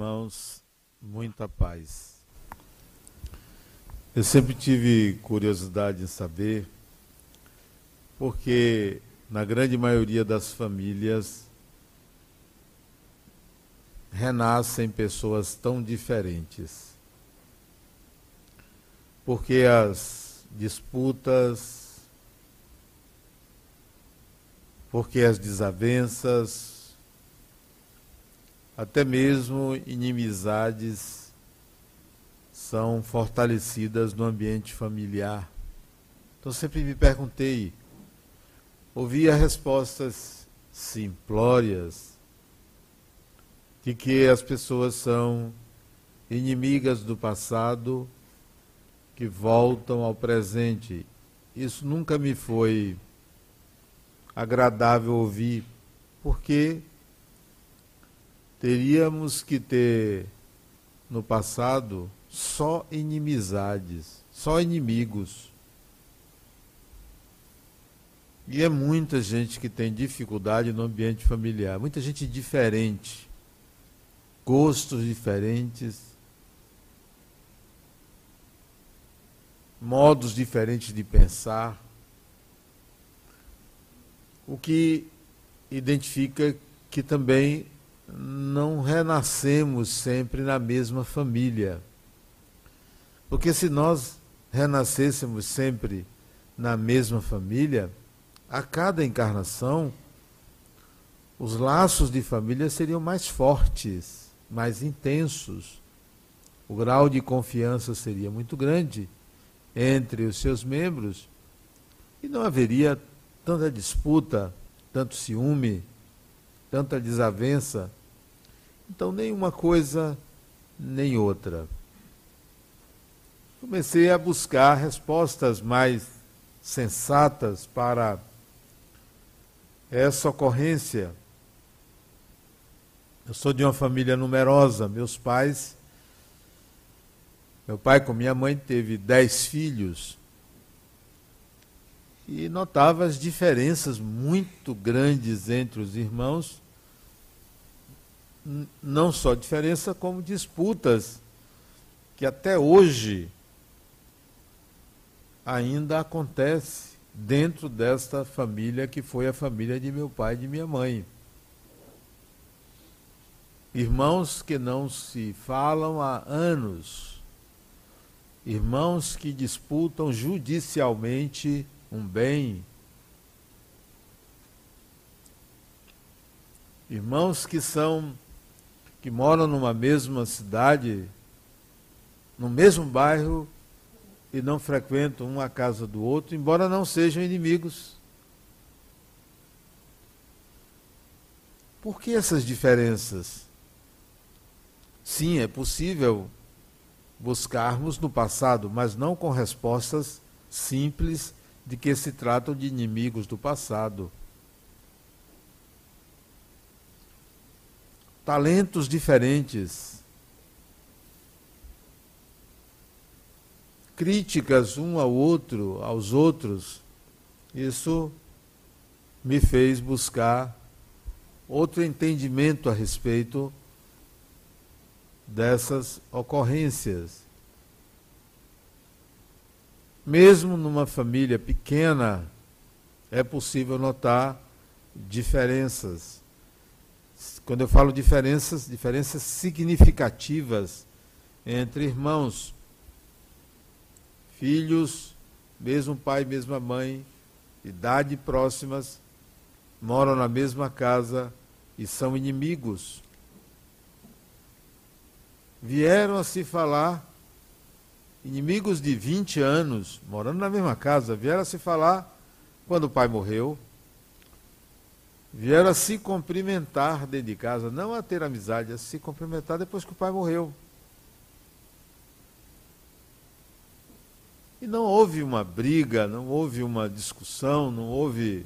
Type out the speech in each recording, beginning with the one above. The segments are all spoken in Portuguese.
irmãos, muita paz. Eu sempre tive curiosidade em saber, porque na grande maioria das famílias renascem pessoas tão diferentes. Porque as disputas, porque as desavenças, até mesmo inimizades são fortalecidas no ambiente familiar. Então sempre me perguntei, ouvia respostas simplórias de que as pessoas são inimigas do passado que voltam ao presente. Isso nunca me foi agradável ouvir, porque teríamos que ter no passado só inimizades, só inimigos. E é muita gente que tem dificuldade no ambiente familiar, muita gente diferente, gostos diferentes, modos diferentes de pensar, o que identifica que também não renascemos sempre na mesma família. Porque se nós renascêssemos sempre na mesma família, a cada encarnação, os laços de família seriam mais fortes, mais intensos. O grau de confiança seria muito grande entre os seus membros e não haveria tanta disputa, tanto ciúme, tanta desavença então, nem uma coisa, nem outra. Comecei a buscar respostas mais sensatas para essa ocorrência. Eu sou de uma família numerosa, meus pais. Meu pai com minha mãe teve dez filhos e notava as diferenças muito grandes entre os irmãos não só diferença, como disputas que até hoje ainda acontece dentro desta família que foi a família de meu pai e de minha mãe. Irmãos que não se falam há anos, irmãos que disputam judicialmente um bem, irmãos que são que moram numa mesma cidade, no mesmo bairro e não frequentam uma casa do outro, embora não sejam inimigos. Por que essas diferenças? Sim, é possível buscarmos no passado, mas não com respostas simples de que se tratam de inimigos do passado. Talentos diferentes, críticas um ao outro, aos outros, isso me fez buscar outro entendimento a respeito dessas ocorrências. Mesmo numa família pequena, é possível notar diferenças. Quando eu falo diferenças, diferenças significativas entre irmãos, filhos, mesmo pai, mesma mãe, idade próximas, moram na mesma casa e são inimigos. Vieram a se falar, inimigos de 20 anos, morando na mesma casa, vieram a se falar quando o pai morreu, vieram a se cumprimentar dentro de casa, não a ter amizade, a se cumprimentar depois que o pai morreu. E não houve uma briga, não houve uma discussão, não houve.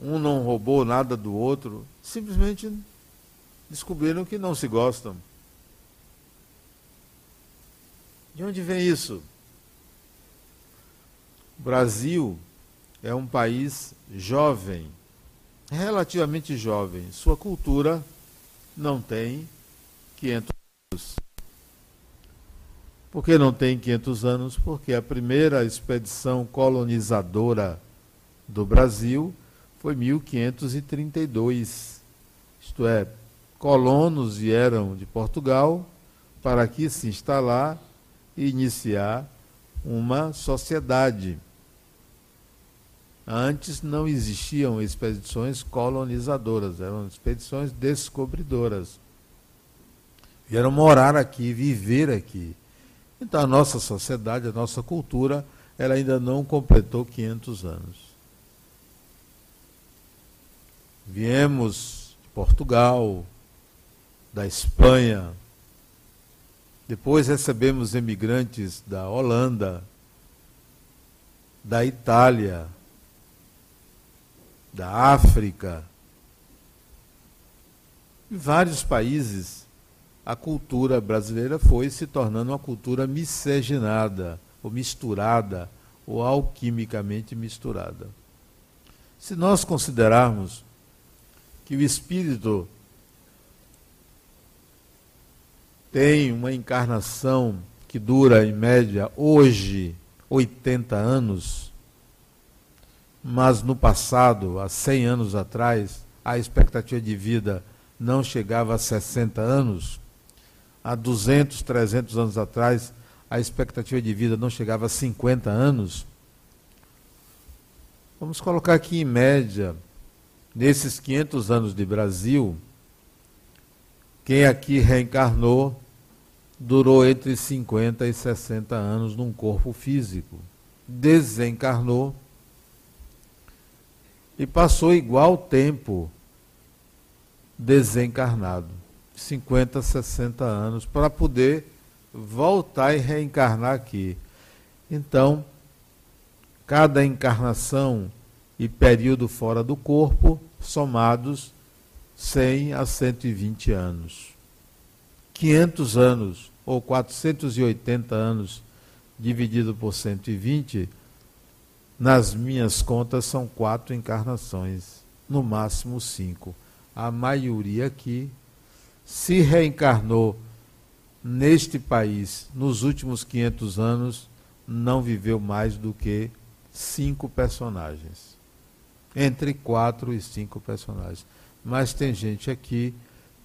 Um não roubou nada do outro, simplesmente descobriram que não se gostam. De onde vem isso? O Brasil é um país jovem, relativamente jovem. Sua cultura não tem 500 anos. Por que não tem 500 anos? Porque a primeira expedição colonizadora do Brasil foi 1532. Isto é, colonos vieram de Portugal para aqui se instalar e iniciar uma sociedade. Antes não existiam expedições colonizadoras, eram expedições descobridoras. Vieram morar aqui, viver aqui. Então a nossa sociedade, a nossa cultura, ela ainda não completou 500 anos. Viemos de Portugal, da Espanha, depois recebemos emigrantes da Holanda, da Itália, da África. Em vários países, a cultura brasileira foi se tornando uma cultura miscigenada, ou misturada, ou alquimicamente misturada. Se nós considerarmos que o espírito tem uma encarnação que dura, em média, hoje, 80 anos, mas no passado, há 100 anos atrás, a expectativa de vida não chegava a 60 anos. Há 200, 300 anos atrás, a expectativa de vida não chegava a 50 anos. Vamos colocar aqui em média, nesses 500 anos de Brasil, quem aqui reencarnou durou entre 50 e 60 anos num corpo físico. Desencarnou e passou igual tempo desencarnado 50, 60 anos para poder voltar e reencarnar aqui. Então, cada encarnação e período fora do corpo, somados 100 a 120 anos. 500 anos ou 480 anos dividido por 120 nas minhas contas são quatro encarnações, no máximo cinco. A maioria aqui se reencarnou neste país nos últimos 500 anos, não viveu mais do que cinco personagens. Entre quatro e cinco personagens. Mas tem gente aqui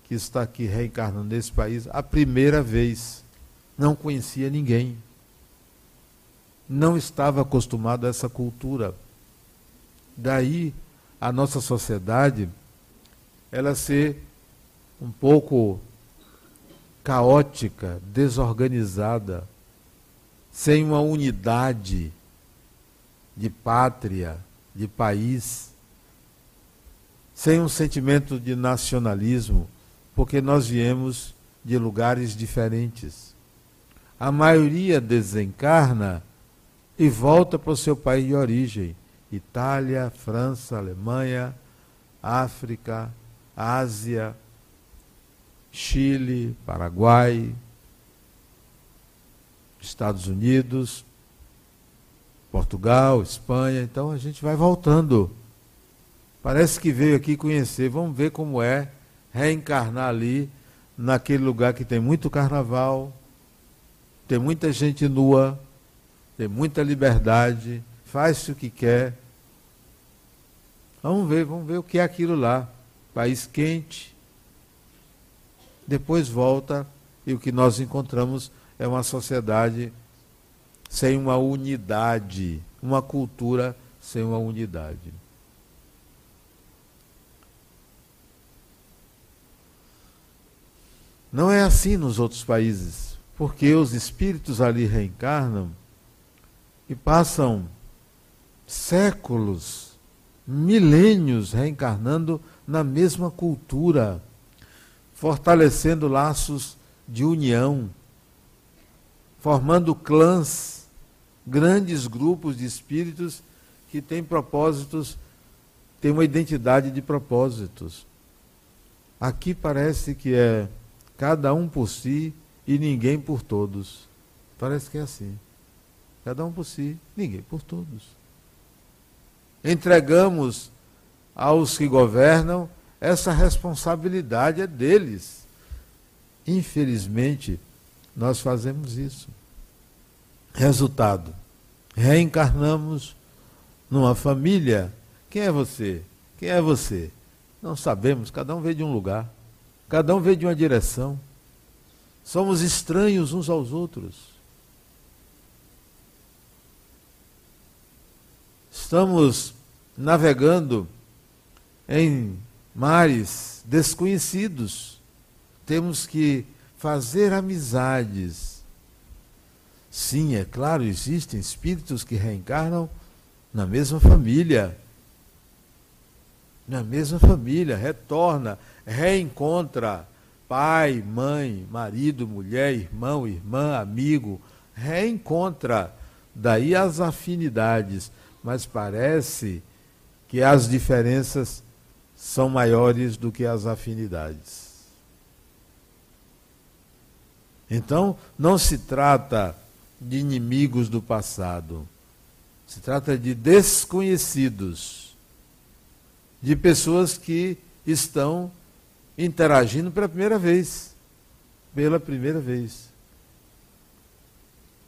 que está aqui reencarnando nesse país a primeira vez. Não conhecia ninguém não estava acostumado a essa cultura. Daí a nossa sociedade ela ser um pouco caótica, desorganizada, sem uma unidade de pátria, de país, sem um sentimento de nacionalismo, porque nós viemos de lugares diferentes. A maioria desencarna e volta para o seu país de origem. Itália, França, Alemanha, África, Ásia, Chile, Paraguai, Estados Unidos, Portugal, Espanha. Então a gente vai voltando. Parece que veio aqui conhecer. Vamos ver como é reencarnar ali, naquele lugar que tem muito carnaval, tem muita gente nua, tem muita liberdade, faz o que quer. Vamos ver, vamos ver o que é aquilo lá. País quente. Depois volta e o que nós encontramos é uma sociedade sem uma unidade, uma cultura sem uma unidade. Não é assim nos outros países, porque os espíritos ali reencarnam e passam séculos, milênios reencarnando na mesma cultura, fortalecendo laços de união, formando clãs, grandes grupos de espíritos que têm propósitos, têm uma identidade de propósitos. Aqui parece que é cada um por si e ninguém por todos. Parece que é assim. Cada um por si, ninguém por todos. Entregamos aos que governam essa responsabilidade é deles. Infelizmente, nós fazemos isso. Resultado: reencarnamos numa família. Quem é você? Quem é você? Não sabemos, cada um veio de um lugar, cada um veio de uma direção. Somos estranhos uns aos outros. Estamos navegando em mares desconhecidos. Temos que fazer amizades. Sim, é claro, existem espíritos que reencarnam na mesma família. Na mesma família, retorna, reencontra pai, mãe, marido, mulher, irmão, irmã, amigo, reencontra. Daí as afinidades mas parece que as diferenças são maiores do que as afinidades. Então, não se trata de inimigos do passado, se trata de desconhecidos, de pessoas que estão interagindo pela primeira vez. Pela primeira vez.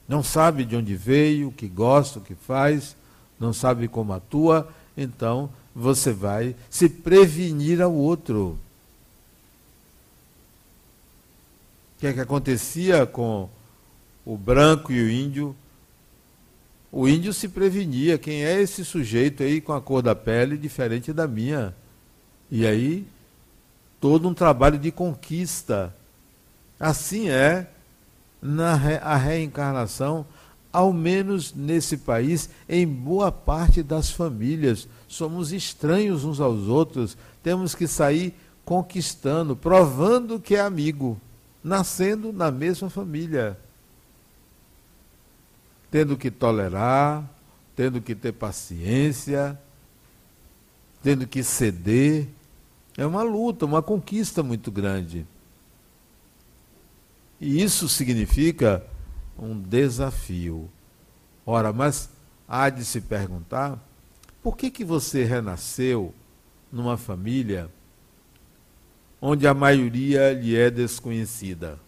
Não sabe de onde veio, o que gosta, o que faz, não sabe como atua, então você vai se prevenir ao outro. O que é que acontecia com o branco e o índio? O índio se prevenia. Quem é esse sujeito aí com a cor da pele diferente da minha? E aí, todo um trabalho de conquista. Assim é na re a reencarnação ao menos nesse país, em boa parte das famílias. Somos estranhos uns aos outros, temos que sair conquistando, provando que é amigo, nascendo na mesma família. Tendo que tolerar, tendo que ter paciência, tendo que ceder. É uma luta, uma conquista muito grande. E isso significa um desafio. Ora, mas há de se perguntar, por que, que você renasceu numa família onde a maioria lhe é desconhecida?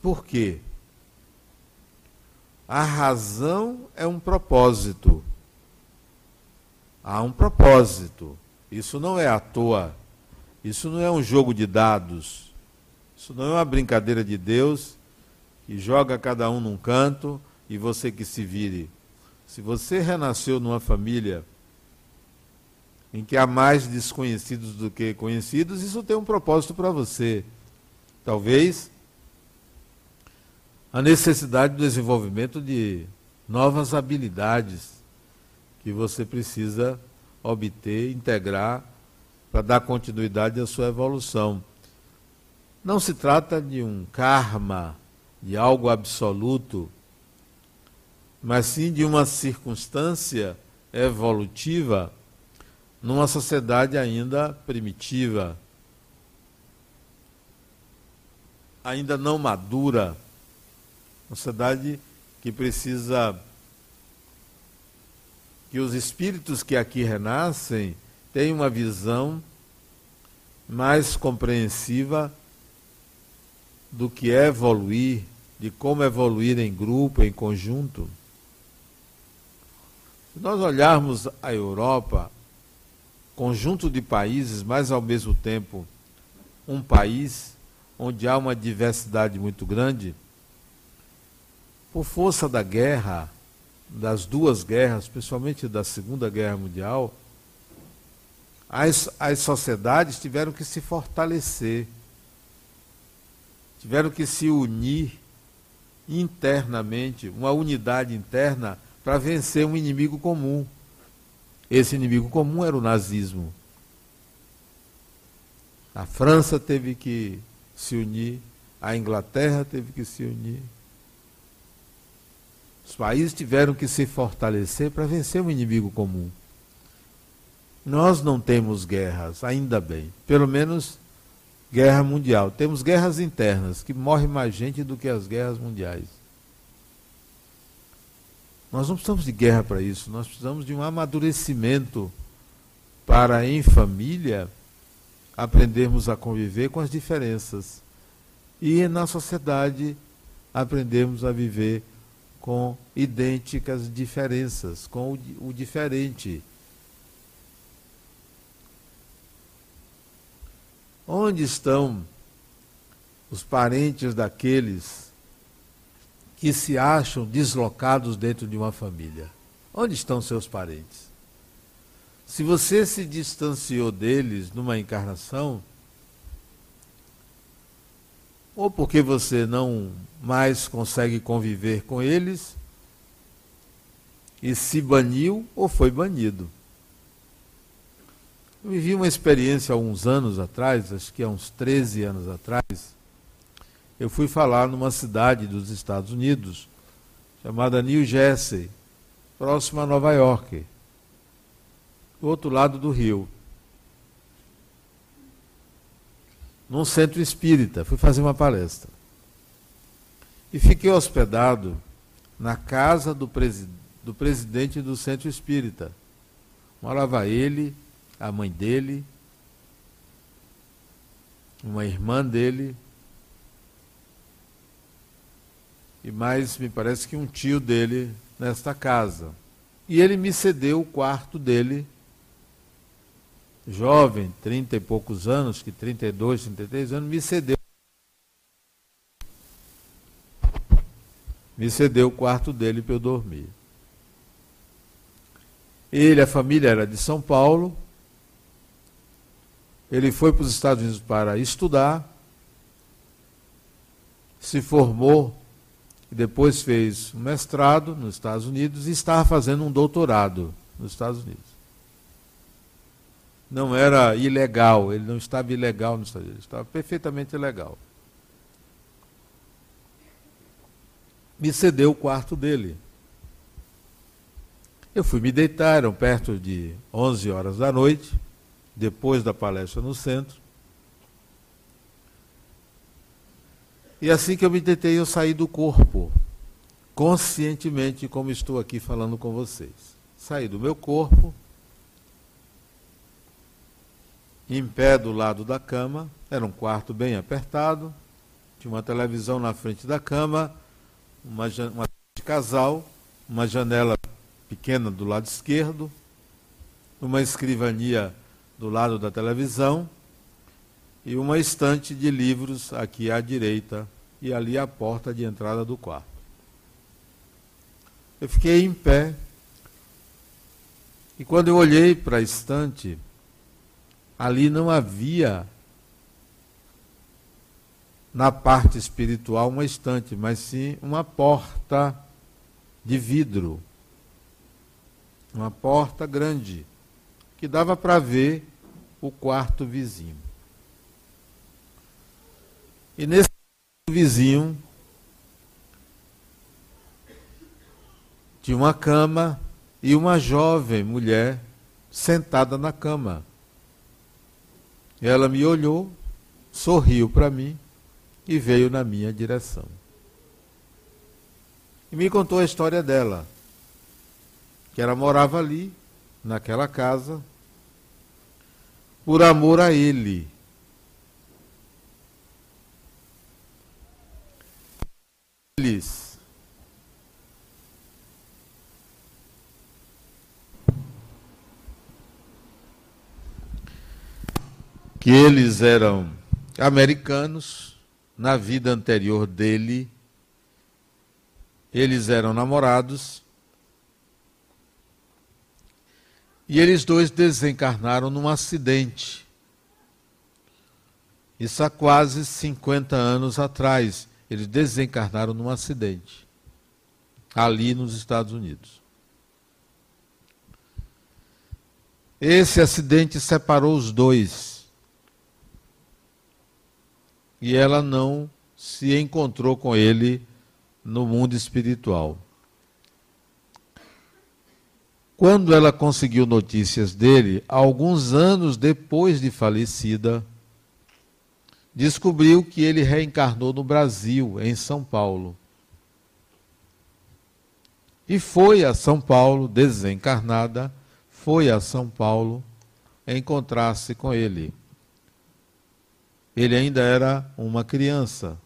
Por quê? A razão é um propósito. Há um propósito. Isso não é à toa. Isso não é um jogo de dados. Isso não é uma brincadeira de Deus que joga cada um num canto e você que se vire. Se você renasceu numa família em que há mais desconhecidos do que conhecidos, isso tem um propósito para você. Talvez a necessidade do desenvolvimento de novas habilidades que você precisa obter, integrar para dar continuidade à sua evolução. Não se trata de um karma de algo absoluto, mas sim de uma circunstância evolutiva numa sociedade ainda primitiva, ainda não madura, uma sociedade que precisa que os espíritos que aqui renascem tenham uma visão mais compreensiva do que é evoluir de como evoluir em grupo, em conjunto. Se nós olharmos a Europa, conjunto de países, mas ao mesmo tempo um país onde há uma diversidade muito grande, por força da guerra, das duas guerras, principalmente da Segunda Guerra Mundial, as, as sociedades tiveram que se fortalecer, tiveram que se unir internamente, uma unidade interna para vencer um inimigo comum. Esse inimigo comum era o nazismo. A França teve que se unir, a Inglaterra teve que se unir. Os países tiveram que se fortalecer para vencer um inimigo comum. Nós não temos guerras, ainda bem. Pelo menos guerra mundial. Temos guerras internas, que morre mais gente do que as guerras mundiais. Nós não precisamos de guerra para isso, nós precisamos de um amadurecimento para, em família, aprendermos a conviver com as diferenças e na sociedade aprendermos a viver com idênticas diferenças, com o, o diferente. Onde estão os parentes daqueles que se acham deslocados dentro de uma família? Onde estão seus parentes? Se você se distanciou deles numa encarnação, ou porque você não mais consegue conviver com eles e se baniu ou foi banido. Eu vivi uma experiência há uns anos atrás, acho que há uns 13 anos atrás. Eu fui falar numa cidade dos Estados Unidos chamada New Jersey, próxima a Nova York, do outro lado do rio. num centro espírita, fui fazer uma palestra. E fiquei hospedado na casa do, presi do presidente do centro espírita. Morava ele, a mãe dele, uma irmã dele, e mais, me parece que um tio dele nesta casa. E ele me cedeu o quarto dele jovem, trinta e poucos anos, que 32, 33 anos, me cedeu. Me cedeu o quarto dele para eu dormir. Ele, a família era de São Paulo. Ele foi para os Estados Unidos para estudar. Se formou e depois fez um mestrado nos Estados Unidos e estava fazendo um doutorado nos Estados Unidos não era ilegal, ele não estava ilegal nos Estados Unidos, estava perfeitamente legal. Me cedeu o quarto dele. Eu fui me deitar, eram perto de 11 horas da noite, depois da palestra no centro. E assim que eu me deitei, eu saí do corpo, conscientemente, como estou aqui falando com vocês. Saí do meu corpo, em pé do lado da cama, era um quarto bem apertado, tinha uma televisão na frente da cama, uma, uma de casal, uma janela pequena do lado esquerdo, uma escrivania do lado da televisão e uma estante de livros aqui à direita e ali a porta de entrada do quarto. Eu fiquei em pé e quando eu olhei para a estante, ali não havia na parte espiritual uma estante, mas sim uma porta de vidro. Uma porta grande, que dava para ver o quarto vizinho. E nesse vizinho tinha uma cama e uma jovem mulher sentada na cama. Ela me olhou, sorriu para mim e veio na minha direção. E me contou a história dela, que ela morava ali, naquela casa, por amor a ele. Eles. Que eles eram americanos, na vida anterior dele, eles eram namorados, e eles dois desencarnaram num acidente. Isso há quase 50 anos atrás. Eles desencarnaram num acidente, ali nos Estados Unidos. Esse acidente separou os dois e ela não se encontrou com ele no mundo espiritual. Quando ela conseguiu notícias dele, alguns anos depois de falecida, descobriu que ele reencarnou no Brasil, em São Paulo. E foi a São Paulo, desencarnada, foi a São Paulo encontrar-se com ele Ele ainda era uma criança.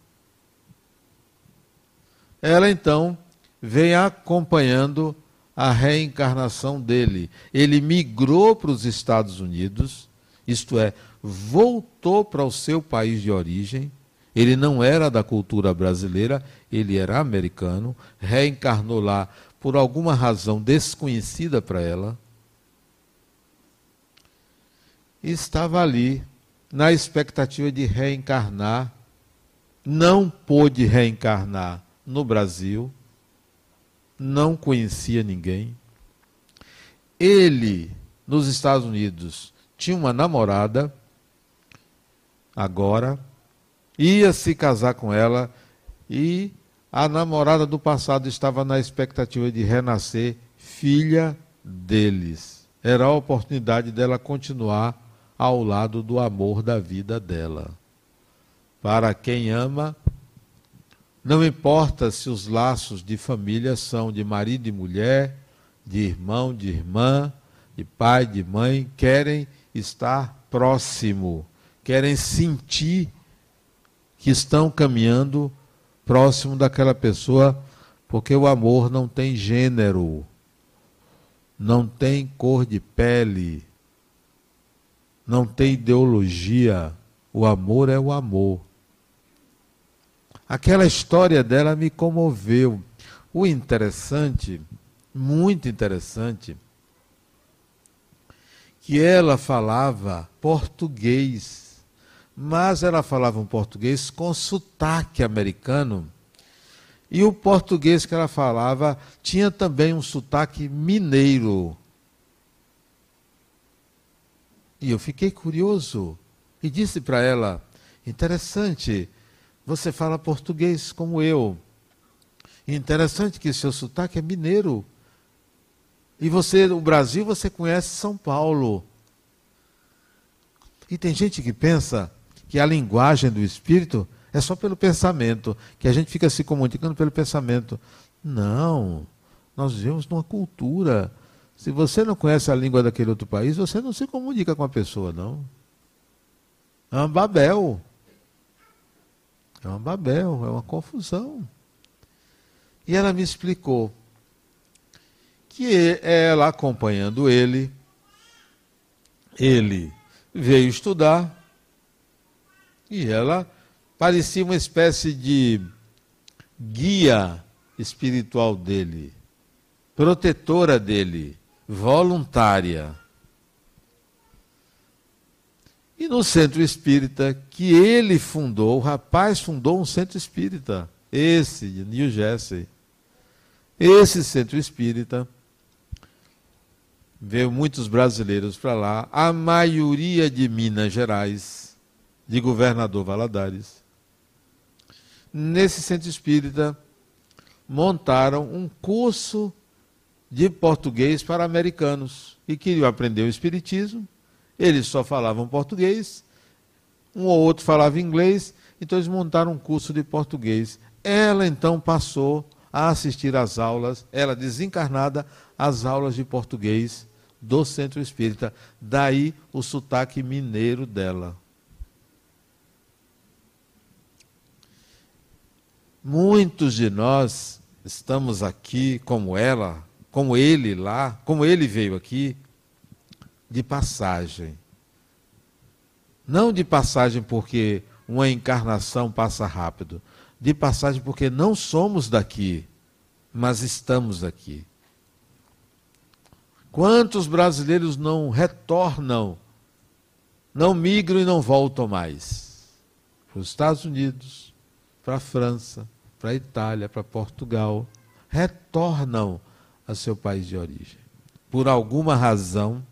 Ela então vem acompanhando a reencarnação dele. Ele migrou para os Estados Unidos, isto é, voltou para o seu país de origem. Ele não era da cultura brasileira, ele era americano, reencarnou lá por alguma razão desconhecida para ela. E estava ali na expectativa de reencarnar. Não pôde reencarnar no Brasil, não conhecia ninguém. Ele, nos Estados Unidos, tinha uma namorada, agora, ia se casar com ela e a namorada do passado estava na expectativa de renascer filha deles. Era a oportunidade dela continuar ao lado do amor da vida dela. Para quem ama, não importa se os laços de família são de marido e mulher, de irmão, de irmã, de pai, de mãe, querem estar próximo, querem sentir que estão caminhando próximo daquela pessoa, porque o amor não tem gênero, não tem cor de pele, não tem ideologia. O amor é o amor. Aquela história dela me comoveu. O interessante, muito interessante, que ela falava português, mas ela falava um português com sotaque americano. E o português que ela falava tinha também um sotaque mineiro. E eu fiquei curioso e disse para ela: interessante, você fala português como eu. Interessante que seu sotaque é mineiro. E você, no Brasil, você conhece São Paulo. E tem gente que pensa que a linguagem do espírito é só pelo pensamento, que a gente fica se comunicando pelo pensamento. Não. Nós vivemos numa cultura. Se você não conhece a língua daquele outro país, você não se comunica com a pessoa, não. É uma Babel. É uma Babel, é uma confusão. E ela me explicou que ela acompanhando ele, ele veio estudar e ela parecia uma espécie de guia espiritual dele, protetora dele, voluntária. E no centro espírita que ele fundou, o rapaz fundou um centro espírita, esse de New Jersey. Esse centro espírita veio muitos brasileiros para lá, a maioria de Minas Gerais, de governador Valadares. Nesse centro espírita montaram um curso de português para americanos e queriam aprender o espiritismo eles só falavam português, um ou outro falava inglês, então eles montaram um curso de português. Ela então passou a assistir às aulas, ela desencarnada, às aulas de português do Centro Espírita. Daí o sotaque mineiro dela. Muitos de nós estamos aqui como ela, como ele lá, como ele veio aqui, de passagem. Não de passagem porque uma encarnação passa rápido, de passagem porque não somos daqui, mas estamos aqui. Quantos brasileiros não retornam, não migram e não voltam mais? Para os Estados Unidos, para a França, para a Itália, para Portugal, retornam a seu país de origem. Por alguma razão,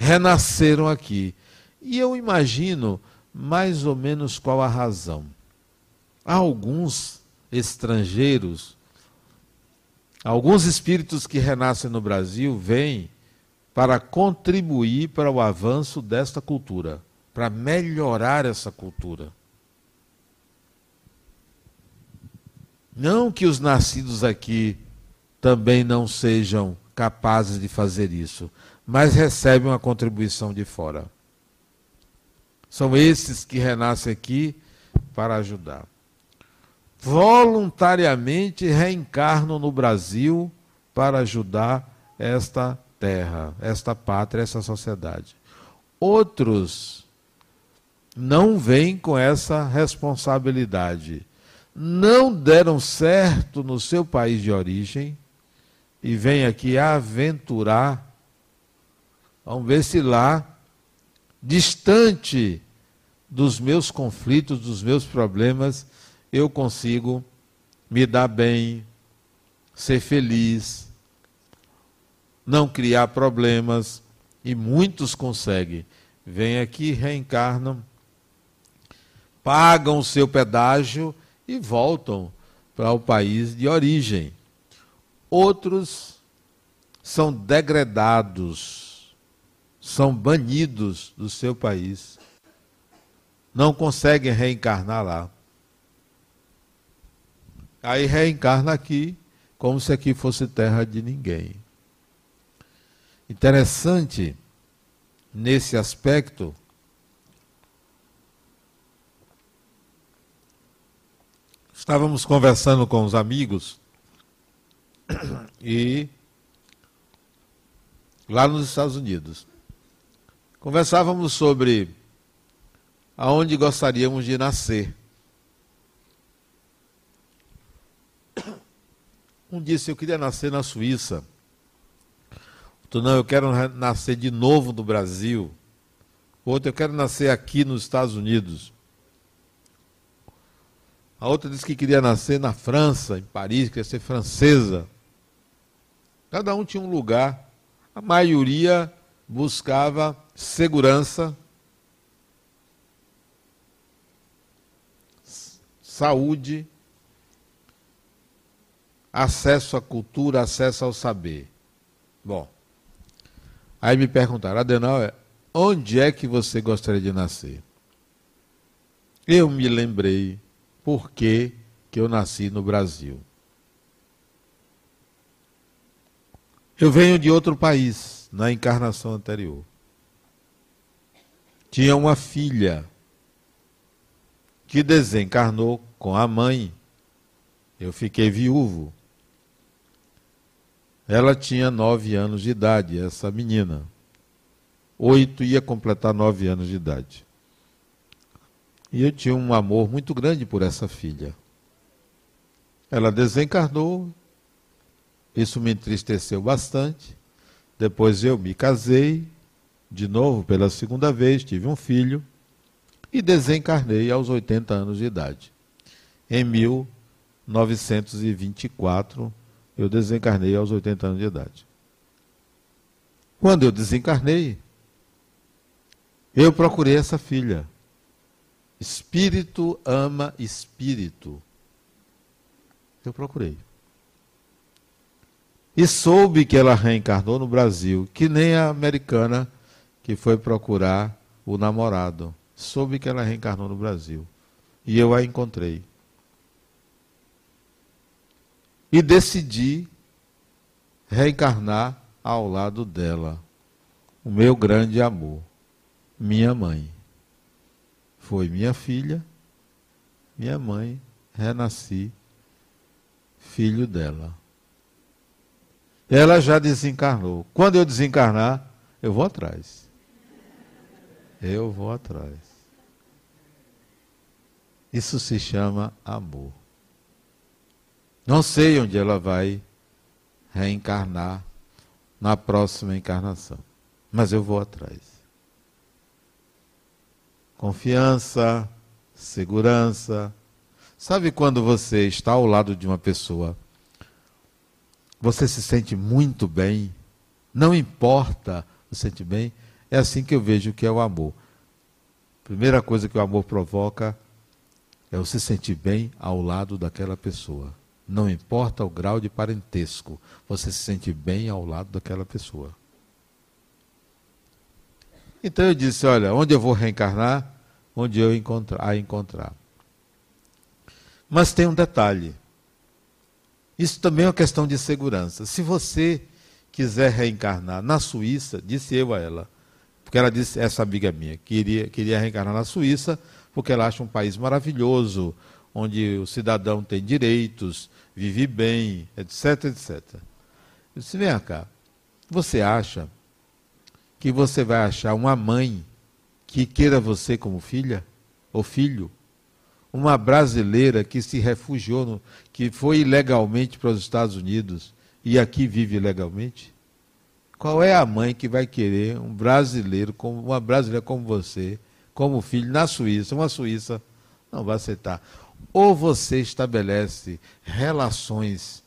renasceram aqui. E eu imagino mais ou menos qual a razão. Há alguns estrangeiros, alguns espíritos que renascem no Brasil vêm para contribuir para o avanço desta cultura, para melhorar essa cultura. Não que os nascidos aqui também não sejam capazes de fazer isso, mas recebe uma contribuição de fora. São esses que renascem aqui para ajudar. Voluntariamente reencarnam no Brasil para ajudar esta terra, esta pátria, essa sociedade. Outros não vêm com essa responsabilidade. Não deram certo no seu país de origem e vêm aqui aventurar. Vamos ver se lá, distante dos meus conflitos, dos meus problemas, eu consigo me dar bem, ser feliz, não criar problemas, e muitos conseguem. Vêm aqui, reencarnam, pagam o seu pedágio e voltam para o país de origem. Outros são degradados, são banidos do seu país, não conseguem reencarnar lá. Aí reencarna aqui, como se aqui fosse terra de ninguém. Interessante nesse aspecto estávamos conversando com os amigos e lá nos Estados Unidos conversávamos sobre aonde gostaríamos de nascer. Um disse eu queria nascer na Suíça. Outro, não, eu quero nascer de novo no Brasil. Outro, eu quero nascer aqui nos Estados Unidos. A outra disse que queria nascer na França, em Paris, queria ser francesa. Cada um tinha um lugar. A maioria buscava segurança, saúde, acesso à cultura, acesso ao saber. Bom, Aí me perguntaram, Adenauer, onde é que você gostaria de nascer? Eu me lembrei por que, eu nasci no Brasil. Eu venho de outro país, na encarnação anterior. Tinha uma filha que desencarnou com a mãe. Eu fiquei viúvo. Ela tinha nove anos de idade, essa menina. Oito ia completar nove anos de idade. E eu tinha um amor muito grande por essa filha. Ela desencarnou, isso me entristeceu bastante. Depois eu me casei, de novo pela segunda vez, tive um filho e desencarnei aos 80 anos de idade. Em 1924, eu desencarnei aos 80 anos de idade. Quando eu desencarnei, eu procurei essa filha. Espírito ama espírito. Eu procurei. E soube que ela reencarnou no Brasil, que nem a americana que foi procurar o namorado. Soube que ela reencarnou no Brasil. E eu a encontrei. e decidi reencarnar ao lado dela. O meu grande amor, minha mãe. Foi minha filha, minha mãe, renasci, filho dela. Ela já desencarnou. Quando eu desencarnar, eu vou atrás. Eu vou atrás. Isso se chama amor. Não sei onde ela vai reencarnar na próxima encarnação, mas eu vou atrás. Confiança, segurança. Sabe quando você está ao lado de uma pessoa, você se sente muito bem, não importa, se sente bem, é assim que eu vejo que é o amor. Primeira coisa que o amor provoca é você se sentir bem ao lado daquela pessoa. Não importa o grau de parentesco, você se sente bem ao lado daquela pessoa. Então eu disse: olha, onde eu vou reencarnar? Onde eu encontrar, a encontrar. Mas tem um detalhe. Isso também é uma questão de segurança. Se você quiser reencarnar na Suíça, disse eu a ela, Porque ela disse, essa amiga minha, queria, queria reencarnar na Suíça, porque ela acha um país maravilhoso, onde o cidadão tem direitos, vive bem, etc, etc. Eu disse, vem cá, você acha que você vai achar uma mãe que queira você como filha ou filho? Uma brasileira que se refugiou, no, que foi ilegalmente para os Estados Unidos e aqui vive legalmente? Qual é a mãe que vai querer um brasileiro, como uma brasileira como você, como filho na Suíça? Uma Suíça não vai aceitar. Ou você estabelece relações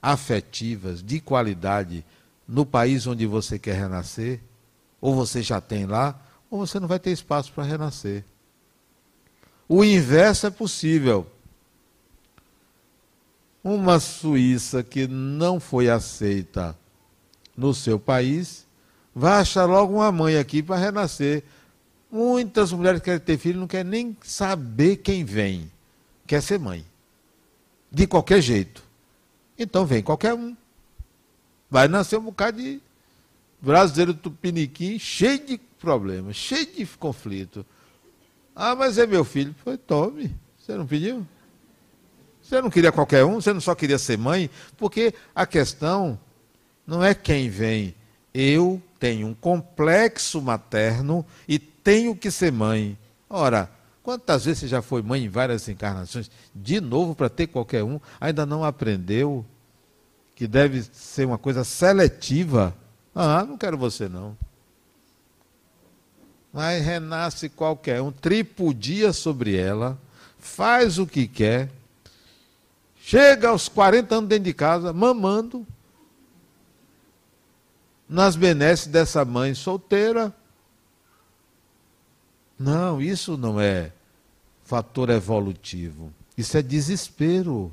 afetivas de qualidade no país onde você quer renascer, ou você já tem lá, ou você não vai ter espaço para renascer. O inverso é possível. Uma Suíça que não foi aceita no seu país vai achar logo uma mãe aqui para renascer. Muitas mulheres que querem ter filho não querem nem saber quem vem quer ser mãe. De qualquer jeito. Então vem qualquer um. Vai nascer um bocado de brasileiro tupiniquim cheio de problemas, cheio de conflito. Ah, mas é meu filho. Foi, tome. Você não pediu? Você não queria qualquer um? Você não só queria ser mãe? Porque a questão não é quem vem. Eu tenho um complexo materno e tenho que ser mãe. Ora, Quantas vezes você já foi mãe em várias encarnações? De novo, para ter qualquer um, ainda não aprendeu que deve ser uma coisa seletiva? Ah, não quero você não. Mas renasce qualquer um, tripudia sobre ela, faz o que quer, chega aos 40 anos dentro de casa, mamando, nas benesses dessa mãe solteira, não, isso não é fator evolutivo. Isso é desespero.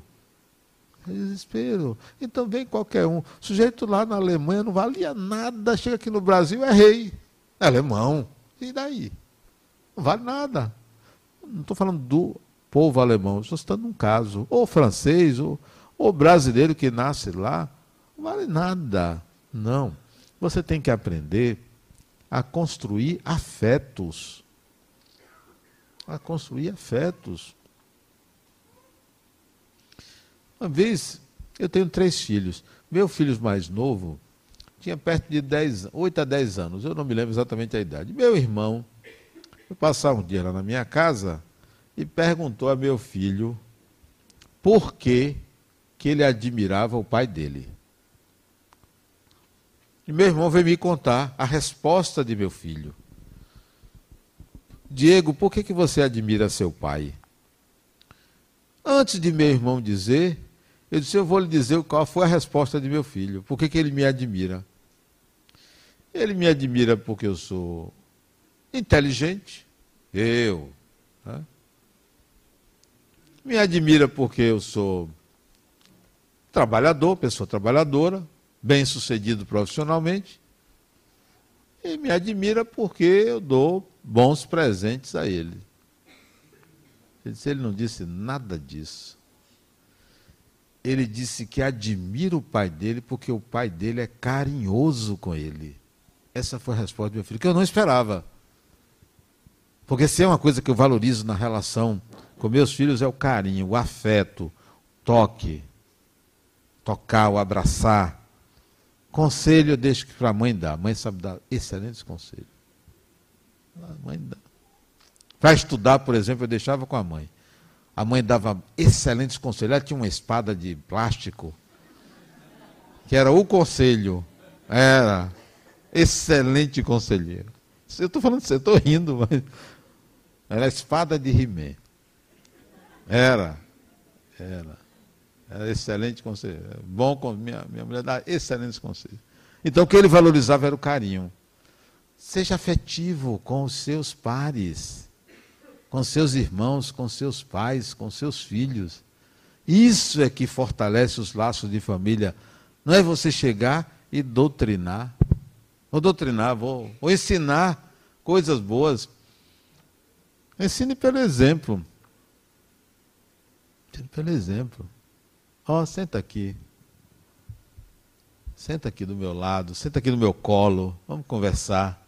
É desespero. Então vem qualquer um. O sujeito lá na Alemanha não valia nada, chega aqui no Brasil, é rei. É alemão. E daí? Não vale nada. Não estou falando do povo alemão, estou citando um caso. Ou francês, ou, ou brasileiro que nasce lá. Não vale nada. Não. Você tem que aprender a construir afetos a construir afetos. Uma vez, eu tenho três filhos. Meu filho mais novo tinha perto de 10, 8 a 10 anos, eu não me lembro exatamente a idade. Meu irmão foi passar um dia lá na minha casa e perguntou a meu filho por que, que ele admirava o pai dele. E meu irmão veio me contar a resposta de meu filho. Diego, por que, que você admira seu pai? Antes de meu irmão dizer, eu disse: Eu vou lhe dizer qual foi a resposta de meu filho. Por que, que ele me admira? Ele me admira porque eu sou inteligente. Eu. Né? Me admira porque eu sou trabalhador, pessoa trabalhadora, bem sucedido profissionalmente. E me admira porque eu dou bons presentes a ele. Ele disse, ele não disse nada disso. Ele disse que admira o pai dele porque o pai dele é carinhoso com ele. Essa foi a resposta do meu filho, que eu não esperava. Porque se é uma coisa que eu valorizo na relação com meus filhos é o carinho, o afeto, o toque, tocar, o abraçar. Conselho eu deixo para a mãe dar. A mãe sabe dar excelentes conselhos. Para estudar, por exemplo, eu deixava com a mãe. A mãe dava excelentes conselhos. Ela tinha uma espada de plástico, que era o conselho. Era excelente conselheiro. Eu estou falando você, estou rindo, mas. Era a espada de Rimé. Era. Era. Era excelente conselheiro. Bom, minha, minha mulher dava excelentes conselhos. Então o que ele valorizava era o carinho. Seja afetivo com os seus pares, com seus irmãos, com seus pais, com seus filhos. Isso é que fortalece os laços de família. Não é você chegar e doutrinar. Vou doutrinar, vou, vou ensinar coisas boas. Ensine pelo exemplo. Ensine pelo exemplo. Ó, oh, senta aqui. Senta aqui do meu lado, senta aqui no meu colo, vamos conversar.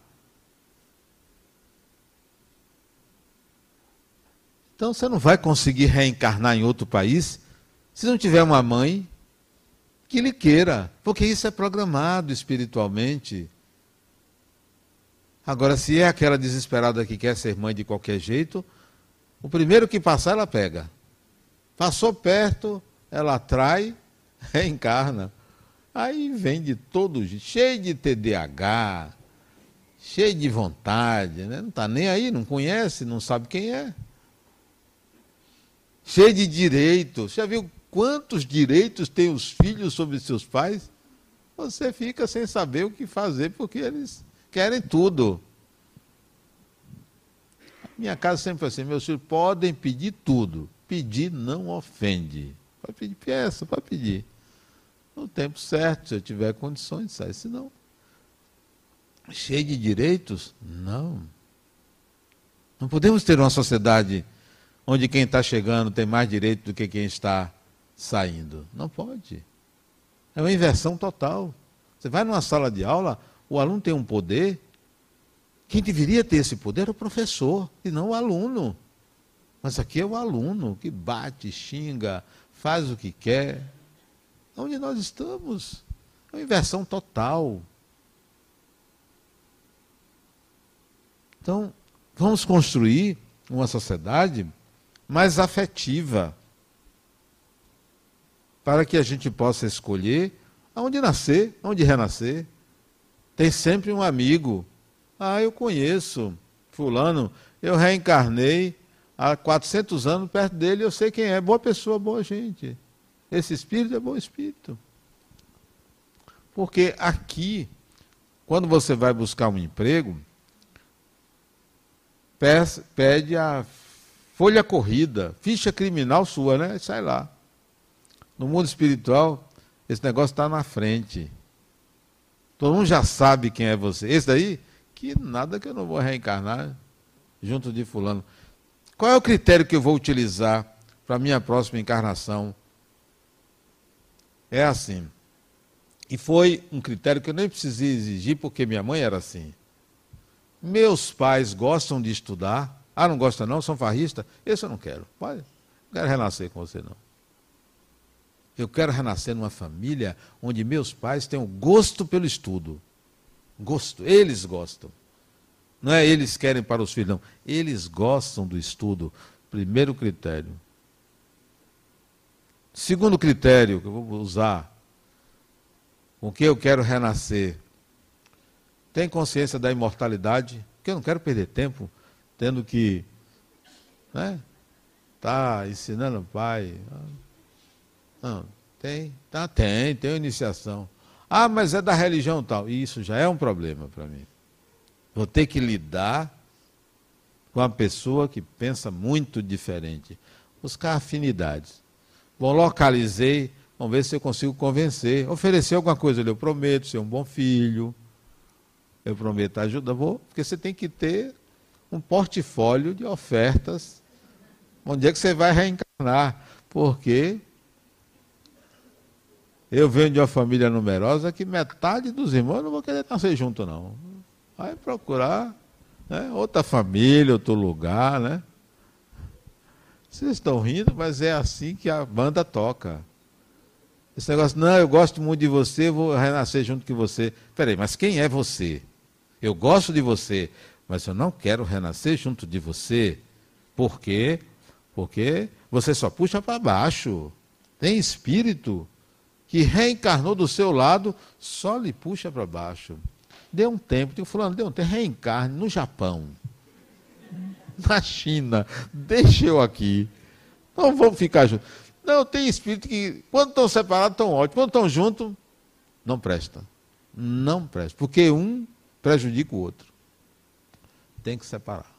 Então você não vai conseguir reencarnar em outro país se não tiver uma mãe que lhe queira, porque isso é programado espiritualmente. Agora, se é aquela desesperada que quer ser mãe de qualquer jeito, o primeiro que passar, ela pega. Passou perto, ela atrai, reencarna. Aí vem de todo jeito, cheio de TDAH, cheio de vontade, né? não está nem aí, não conhece, não sabe quem é. Cheio de direitos. Já viu quantos direitos têm os filhos sobre seus pais? Você fica sem saber o que fazer, porque eles querem tudo. Minha casa sempre foi assim: meus filhos podem pedir tudo. Pedir não ofende. Pode pedir peça, pode pedir. No tempo certo, se eu tiver condições, sai. Se não, cheio de direitos? Não. Não podemos ter uma sociedade onde quem está chegando tem mais direito do que quem está saindo. Não pode. É uma inversão total. Você vai numa sala de aula, o aluno tem um poder. Quem deveria ter esse poder é o professor, e não o aluno. Mas aqui é o aluno que bate, xinga, faz o que quer. Onde nós estamos? É uma inversão total. Então, vamos construir uma sociedade mais afetiva, para que a gente possa escolher aonde nascer, aonde renascer. Tem sempre um amigo. Ah, eu conheço fulano, eu reencarnei há 400 anos perto dele, eu sei quem é. Boa pessoa, boa gente. Esse espírito é bom espírito. Porque aqui, quando você vai buscar um emprego, pede a folha corrida, ficha criminal sua, né? Sai lá. No mundo espiritual, esse negócio está na frente. Todo mundo já sabe quem é você. Esse daí, que nada que eu não vou reencarnar junto de fulano. Qual é o critério que eu vou utilizar para a minha próxima encarnação? É assim. E foi um critério que eu nem precisei exigir, porque minha mãe era assim. Meus pais gostam de estudar. Ah, não gosta não? São farristas? Esse eu não quero. Pode. Não quero renascer com você, não. Eu quero renascer numa família onde meus pais tenham gosto pelo estudo. Gosto. Eles gostam. Não é eles querem para os filhos, não. Eles gostam do estudo. Primeiro critério. Segundo critério que eu vou usar, com que eu quero renascer, tem consciência da imortalidade, que eu não quero perder tempo tendo que né, tá ensinando o pai. Não, tem, tá, tem, tem iniciação. Ah, mas é da religião tal. Isso já é um problema para mim. Vou ter que lidar com uma pessoa que pensa muito diferente. Buscar afinidades. Bom, localizei, vamos ver se eu consigo convencer. Oferecer alguma coisa, eu prometo ser um bom filho, eu prometo ajudar, vou, porque você tem que ter um portfólio de ofertas. Onde é que você vai reencarnar? Porque eu venho de uma família numerosa que metade dos irmãos não vou querer nascer junto, não. Vai procurar né, outra família, outro lugar, né? Vocês estão rindo, mas é assim que a banda toca. Esse negócio, não, eu gosto muito de você, vou renascer junto com você. Peraí, mas quem é você? Eu gosto de você, mas eu não quero renascer junto de você. Por quê? Porque você só puxa para baixo. Tem espírito que reencarnou do seu lado, só lhe puxa para baixo. Dê um tempo, digo, fulano, dê um tempo, reencarne no Japão, na China, deixa eu aqui. Não vamos ficar juntos. Não, tem espírito que, quando estão separados, estão ótimos. Quando estão juntos, não presta. Não presta. Porque um prejudica o outro. Tem que separar.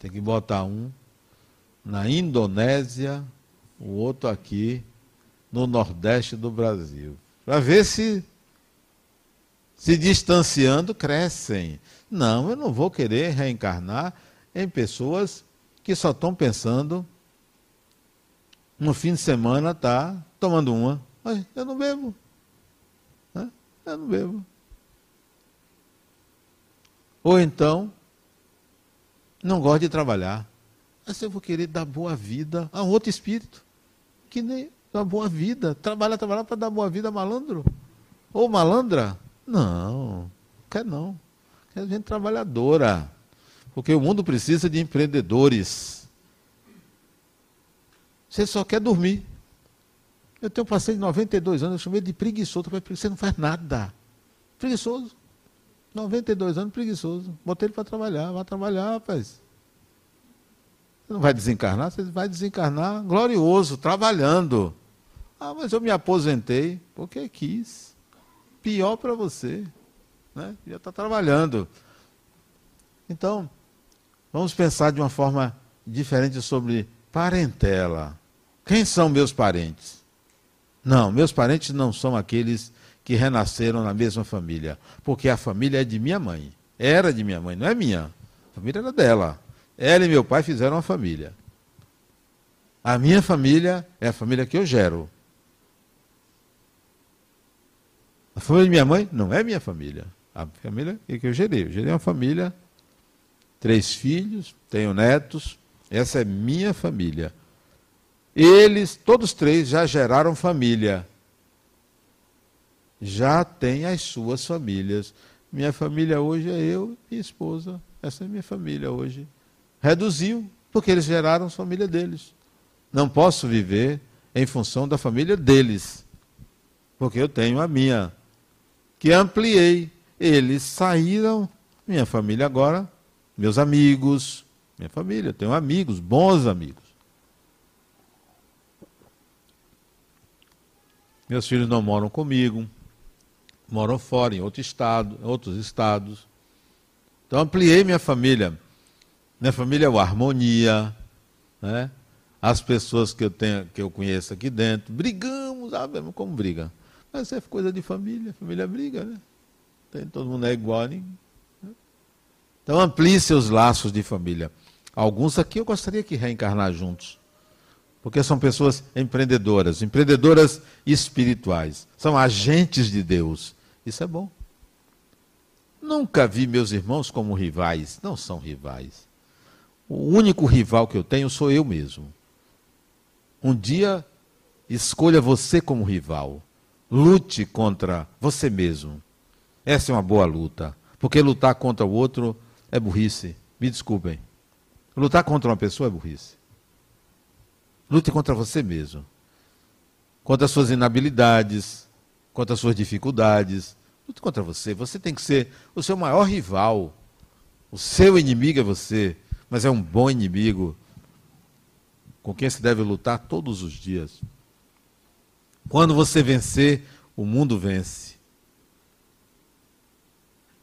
Tem que botar um na Indonésia, o outro aqui no Nordeste do Brasil. Para ver se se distanciando, crescem. Não, eu não vou querer reencarnar em pessoas que só estão pensando no fim de semana tá tomando uma. eu não bebo. Eu não bebo. Ou então, não gosto de trabalhar. Mas eu vou querer dar boa vida a outro espírito. Que nem dar boa vida. Trabalhar, trabalhar para dar boa vida a malandro. Ou malandra? Não, quer não. Quer gente trabalhadora. Porque o mundo precisa de empreendedores. Você só quer dormir. Eu tenho paciente de 92 anos, eu chamei de preguiçoso. Você não faz nada. Preguiçoso. 92 anos, preguiçoso. Botei ele para trabalhar. Vai trabalhar, rapaz. Você não vai desencarnar? Você vai desencarnar glorioso, trabalhando. Ah, mas eu me aposentei porque quis. Pior para você. Né? Já está trabalhando. Então, vamos pensar de uma forma diferente sobre parentela. Quem são meus parentes? Não, meus parentes não são aqueles que renasceram na mesma família, porque a família é de minha mãe. Era de minha mãe, não é minha. A família era dela. Ela e meu pai fizeram uma família. A minha família é a família que eu gero. A família de minha mãe não é minha família. A família que eu gerei. Eu gerei uma família, três filhos, tenho netos. Essa é minha família. Eles, todos três, já geraram família. Já têm as suas famílias. Minha família hoje é eu e minha esposa. Essa é minha família hoje. Reduziu, porque eles geraram família deles. Não posso viver em função da família deles, porque eu tenho a minha, que ampliei. Eles saíram, minha família agora, meus amigos, minha família, tenho amigos, bons amigos. Meus filhos não moram comigo, moram fora, em outro estado, outros estados. Então ampliei minha família. Minha família é o harmonia, né? As pessoas que eu tenho, que eu conheço aqui dentro, brigamos, ah, como briga. Mas é coisa de família, família briga, né? Todo mundo é igual. Né? Então amplie seus laços de família. Alguns aqui eu gostaria que reencarnar juntos porque são pessoas empreendedoras, empreendedoras espirituais, são agentes de Deus. Isso é bom. Nunca vi meus irmãos como rivais, não são rivais. O único rival que eu tenho sou eu mesmo. Um dia escolha você como rival. Lute contra você mesmo. Essa é uma boa luta. Porque lutar contra o outro é burrice. Me desculpem. Lutar contra uma pessoa é burrice. Lute contra você mesmo. Contra as suas inabilidades, contra as suas dificuldades. Lute contra você. Você tem que ser o seu maior rival. O seu inimigo é você, mas é um bom inimigo com quem se deve lutar todos os dias. Quando você vencer, o mundo vence.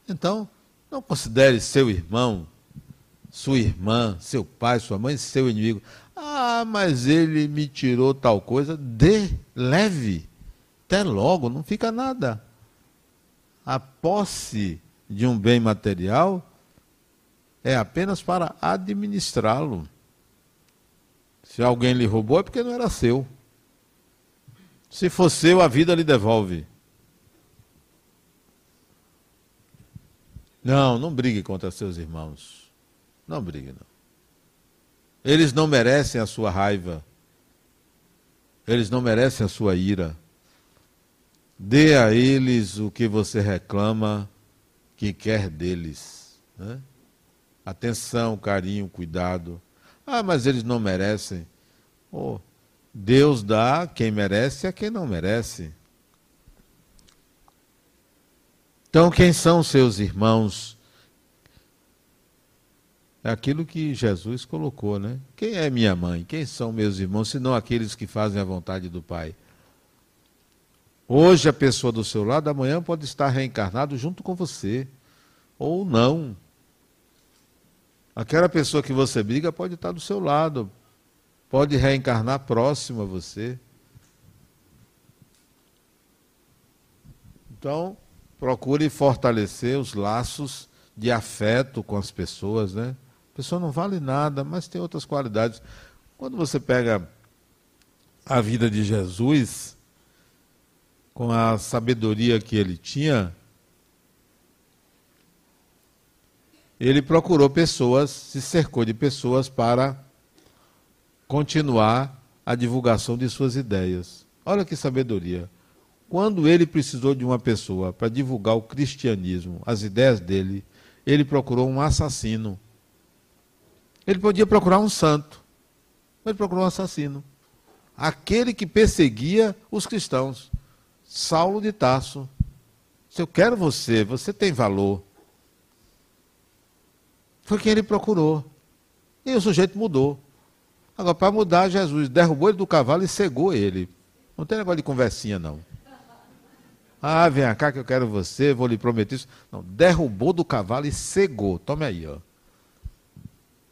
Então, não considere seu irmão, sua irmã, seu pai, sua mãe, seu inimigo. Ah, mas ele me tirou tal coisa. Dê, leve. Até logo, não fica nada. A posse de um bem material é apenas para administrá-lo. Se alguém lhe roubou, é porque não era seu. Se for seu, a vida lhe devolve. Não, não brigue contra seus irmãos. Não brigue, não. Eles não merecem a sua raiva. Eles não merecem a sua ira. Dê a eles o que você reclama que quer deles. Né? Atenção, carinho, cuidado. Ah, mas eles não merecem. Oh, Deus dá quem merece a quem não merece. Então, quem são seus irmãos? É aquilo que Jesus colocou, né? Quem é minha mãe? Quem são meus irmãos, senão aqueles que fazem a vontade do Pai? Hoje a pessoa do seu lado, amanhã pode estar reencarnado junto com você. Ou não. Aquela pessoa que você briga pode estar do seu lado. Pode reencarnar próximo a você. Então, procure fortalecer os laços de afeto com as pessoas, né? A pessoa não vale nada, mas tem outras qualidades. Quando você pega a vida de Jesus, com a sabedoria que ele tinha, ele procurou pessoas, se cercou de pessoas para continuar a divulgação de suas ideias. Olha que sabedoria. Quando ele precisou de uma pessoa para divulgar o cristianismo, as ideias dele, ele procurou um assassino. Ele podia procurar um santo, mas ele procurou um assassino. Aquele que perseguia os cristãos. Saulo de Tarso. Se eu quero você, você tem valor. Foi quem ele procurou. E o sujeito mudou. Agora, para mudar, Jesus derrubou ele do cavalo e cegou ele. Não tem negócio de conversinha, não. Ah, vem cá que eu quero você, vou lhe prometer isso. Não, derrubou do cavalo e cegou. Tome aí, ó.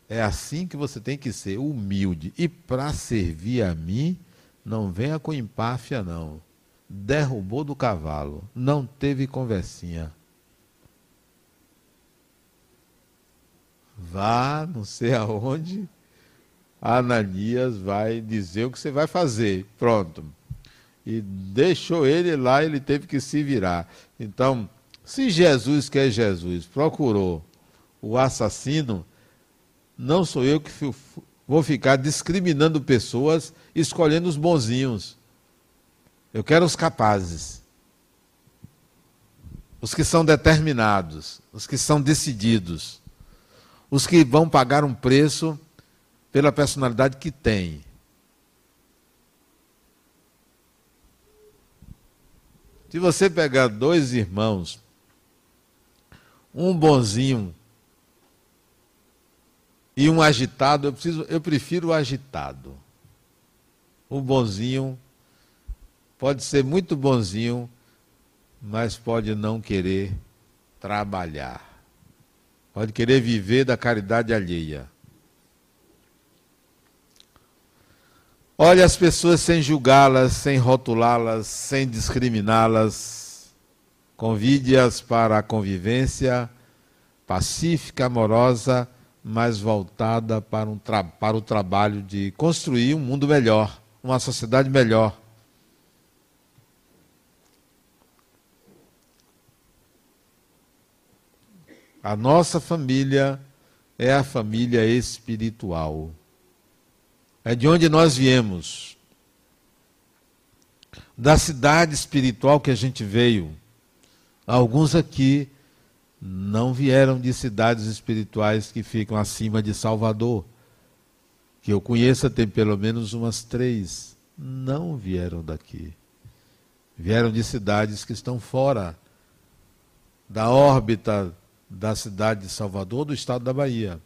É assim que você tem que ser, humilde. E para servir a mim, não venha com empáfia, não. Derrubou do cavalo, não teve conversinha. Vá, não sei aonde, Ananias vai dizer o que você vai fazer. Pronto. E deixou ele lá, ele teve que se virar. Então, se Jesus, que é Jesus, procurou o assassino, não sou eu que vou ficar discriminando pessoas, escolhendo os bonzinhos. Eu quero os capazes. Os que são determinados, os que são decididos, os que vão pagar um preço pela personalidade que têm. Se você pegar dois irmãos, um bonzinho e um agitado, eu, preciso, eu prefiro o agitado. O bonzinho pode ser muito bonzinho, mas pode não querer trabalhar. Pode querer viver da caridade alheia. Olha as pessoas sem julgá-las, sem rotulá-las, sem discriminá-las. Convide-as para a convivência pacífica, amorosa mais voltada para, um para o trabalho de construir um mundo melhor, uma sociedade melhor. A nossa família é a família espiritual. É de onde nós viemos. Da cidade espiritual que a gente veio. Alguns aqui não vieram de cidades espirituais que ficam acima de Salvador. Que eu conheça, tem pelo menos umas três. Não vieram daqui. Vieram de cidades que estão fora da órbita da cidade de Salvador, do estado da Bahia.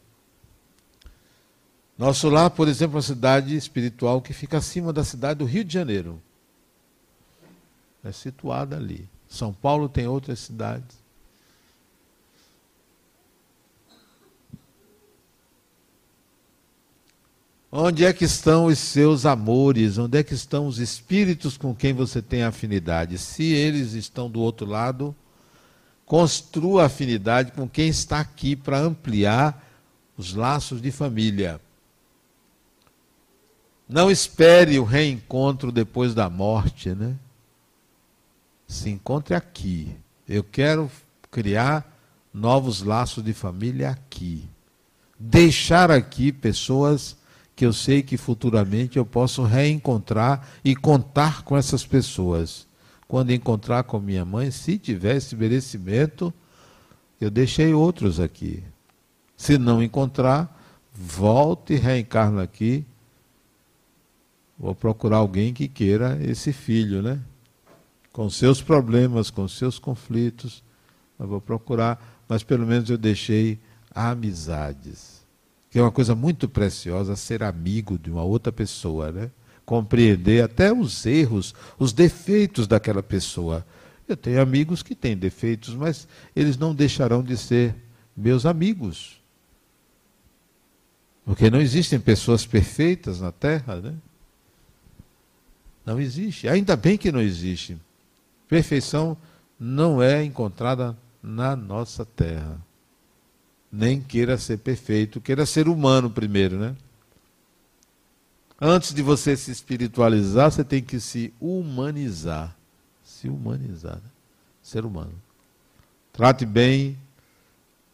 Nosso lar, por exemplo, é uma cidade espiritual que fica acima da cidade do Rio de Janeiro. É situada ali. São Paulo tem outras cidades. Onde é que estão os seus amores? Onde é que estão os espíritos com quem você tem afinidade? Se eles estão do outro lado, construa afinidade com quem está aqui para ampliar os laços de família. Não espere o reencontro depois da morte, né? Se encontre aqui. Eu quero criar novos laços de família aqui. Deixar aqui pessoas que eu sei que futuramente eu posso reencontrar e contar com essas pessoas. Quando encontrar com minha mãe, se tiver esse merecimento, eu deixei outros aqui. Se não encontrar, volte e reencarna aqui. Vou procurar alguém que queira esse filho, né? Com seus problemas, com seus conflitos. Eu vou procurar, mas pelo menos eu deixei amizades que é uma coisa muito preciosa ser amigo de uma outra pessoa, né? Compreender até os erros, os defeitos daquela pessoa. Eu tenho amigos que têm defeitos, mas eles não deixarão de ser meus amigos. Porque não existem pessoas perfeitas na Terra, né? Não existe. Ainda bem que não existe. Perfeição não é encontrada na nossa Terra nem queira ser perfeito, queira ser humano primeiro, né? Antes de você se espiritualizar, você tem que se humanizar. Se humanizar, né? ser humano. Trate bem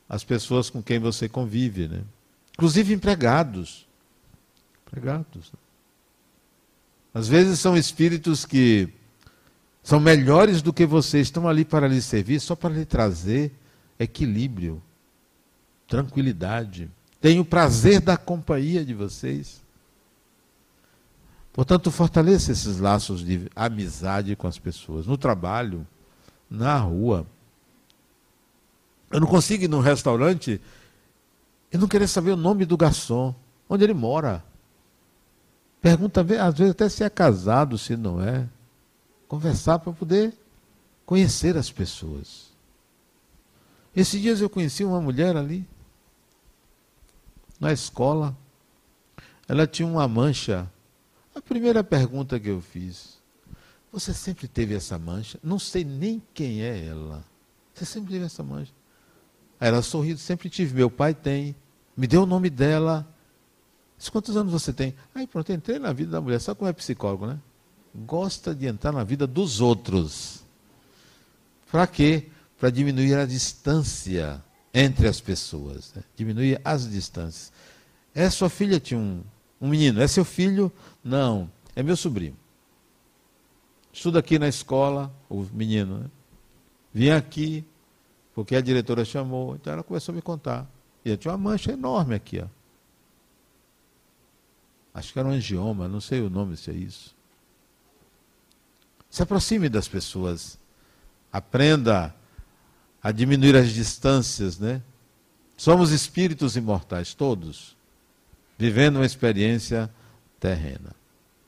as pessoas com quem você convive, né? Inclusive empregados. Regados. Às vezes são espíritos que são melhores do que você, estão ali para lhe servir, só para lhe trazer equilíbrio, tranquilidade. Tenho o prazer da companhia de vocês. Portanto, fortaleça esses laços de amizade com as pessoas, no trabalho, na rua. Eu não consigo ir num restaurante e não querer saber o nome do garçom, onde ele mora. Pergunta, às vezes, até se é casado, se não é. Conversar para poder conhecer as pessoas. Esses dias eu conheci uma mulher ali, na escola. Ela tinha uma mancha a primeira pergunta que eu fiz: Você sempre teve essa mancha? Não sei nem quem é ela. Você sempre teve essa mancha? Aí ela sorriu, sempre tive. Meu pai tem. Me deu o nome dela. Quantos anos você tem? Aí pronto, entrei na vida da mulher. Sabe como é psicólogo, né? Gosta de entrar na vida dos outros. Para quê? Para diminuir a distância entre as pessoas. Né? Diminuir as distâncias. É, sua filha tinha um, um menino, é seu filho? Não, é meu sobrinho. Estuda aqui na escola, o menino, né? Vim aqui, porque a diretora chamou, então ela começou a me contar. E eu tinha uma mancha enorme aqui, ó. Acho que era um angioma, não sei o nome se é isso. Se aproxime das pessoas. Aprenda a diminuir as distâncias, né? Somos espíritos imortais, todos vivendo uma experiência terrena.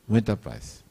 Muita paz.